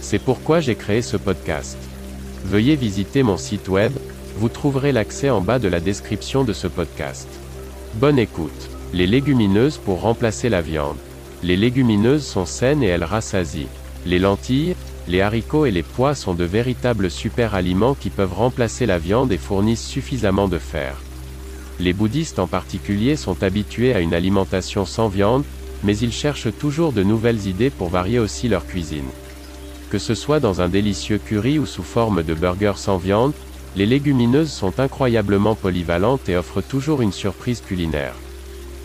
C'est pourquoi j'ai créé ce podcast. Veuillez visiter mon site web, vous trouverez l'accès en bas de la description de ce podcast. Bonne écoute. Les légumineuses pour remplacer la viande. Les légumineuses sont saines et elles rassasient. Les lentilles, les haricots et les pois sont de véritables super aliments qui peuvent remplacer la viande et fournissent suffisamment de fer. Les bouddhistes en particulier sont habitués à une alimentation sans viande, mais ils cherchent toujours de nouvelles idées pour varier aussi leur cuisine. Que ce soit dans un délicieux curry ou sous forme de burger sans viande, les légumineuses sont incroyablement polyvalentes et offrent toujours une surprise culinaire.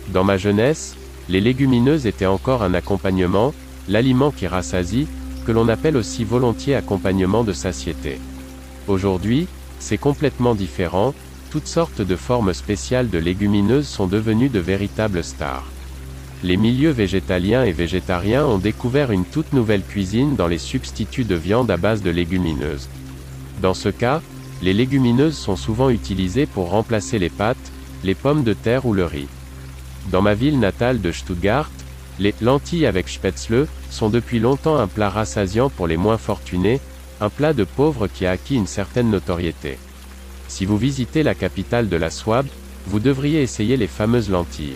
Dans ma jeunesse, les légumineuses étaient encore un accompagnement, l'aliment qui rassasie, que l'on appelle aussi volontiers accompagnement de satiété. Aujourd'hui, c'est complètement différent, toutes sortes de formes spéciales de légumineuses sont devenues de véritables stars les milieux végétaliens et végétariens ont découvert une toute nouvelle cuisine dans les substituts de viande à base de légumineuses. Dans ce cas, les légumineuses sont souvent utilisées pour remplacer les pâtes, les pommes de terre ou le riz. Dans ma ville natale de Stuttgart, les lentilles avec spätzle sont depuis longtemps un plat rassasiant pour les moins fortunés, un plat de pauvres qui a acquis une certaine notoriété. Si vous visitez la capitale de la Swab, vous devriez essayer les fameuses lentilles.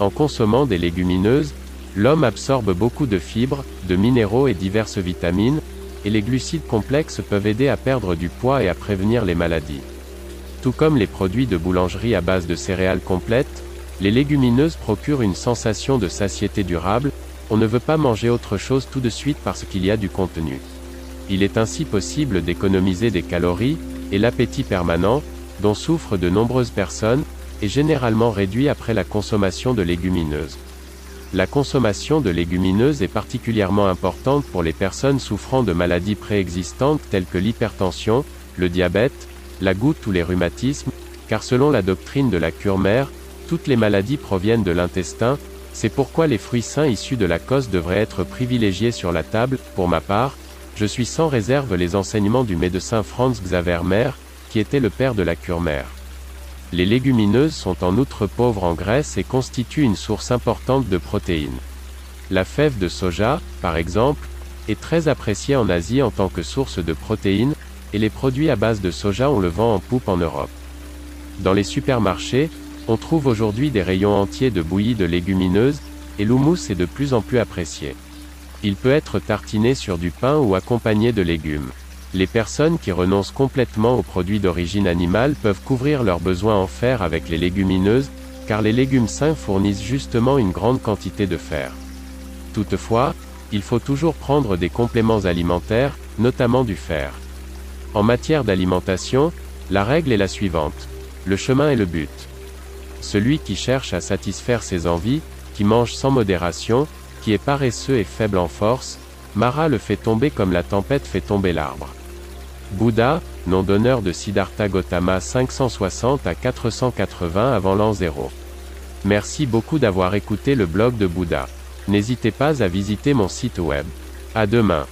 En consommant des légumineuses, l'homme absorbe beaucoup de fibres, de minéraux et diverses vitamines, et les glucides complexes peuvent aider à perdre du poids et à prévenir les maladies. Tout comme les produits de boulangerie à base de céréales complètes, les légumineuses procurent une sensation de satiété durable, on ne veut pas manger autre chose tout de suite parce qu'il y a du contenu. Il est ainsi possible d'économiser des calories, et l'appétit permanent, dont souffrent de nombreuses personnes, est généralement réduit après la consommation de légumineuses. La consommation de légumineuses est particulièrement importante pour les personnes souffrant de maladies préexistantes telles que l'hypertension, le diabète, la goutte ou les rhumatismes, car selon la doctrine de la cure mère, toutes les maladies proviennent de l'intestin, c'est pourquoi les fruits sains issus de la cosse devraient être privilégiés sur la table, pour ma part, je suis sans réserve les enseignements du médecin Franz Xaver Mer, qui était le père de la cure mère. Les légumineuses sont en outre pauvres en graisse et constituent une source importante de protéines. La fève de soja, par exemple, est très appréciée en Asie en tant que source de protéines, et les produits à base de soja ont le vent en poupe en Europe. Dans les supermarchés, on trouve aujourd'hui des rayons entiers de bouillie de légumineuses, et l'houmous est de plus en plus apprécié. Il peut être tartiné sur du pain ou accompagné de légumes. Les personnes qui renoncent complètement aux produits d'origine animale peuvent couvrir leurs besoins en fer avec les légumineuses, car les légumes sains fournissent justement une grande quantité de fer. Toutefois, il faut toujours prendre des compléments alimentaires, notamment du fer. En matière d'alimentation, la règle est la suivante. Le chemin est le but. Celui qui cherche à satisfaire ses envies, qui mange sans modération, qui est paresseux et faible en force, Mara le fait tomber comme la tempête fait tomber l'arbre. Bouddha, nom d'honneur de Siddhartha Gautama 560 à 480 avant l'an 0. Merci beaucoup d'avoir écouté le blog de Bouddha. N'hésitez pas à visiter mon site web. À demain.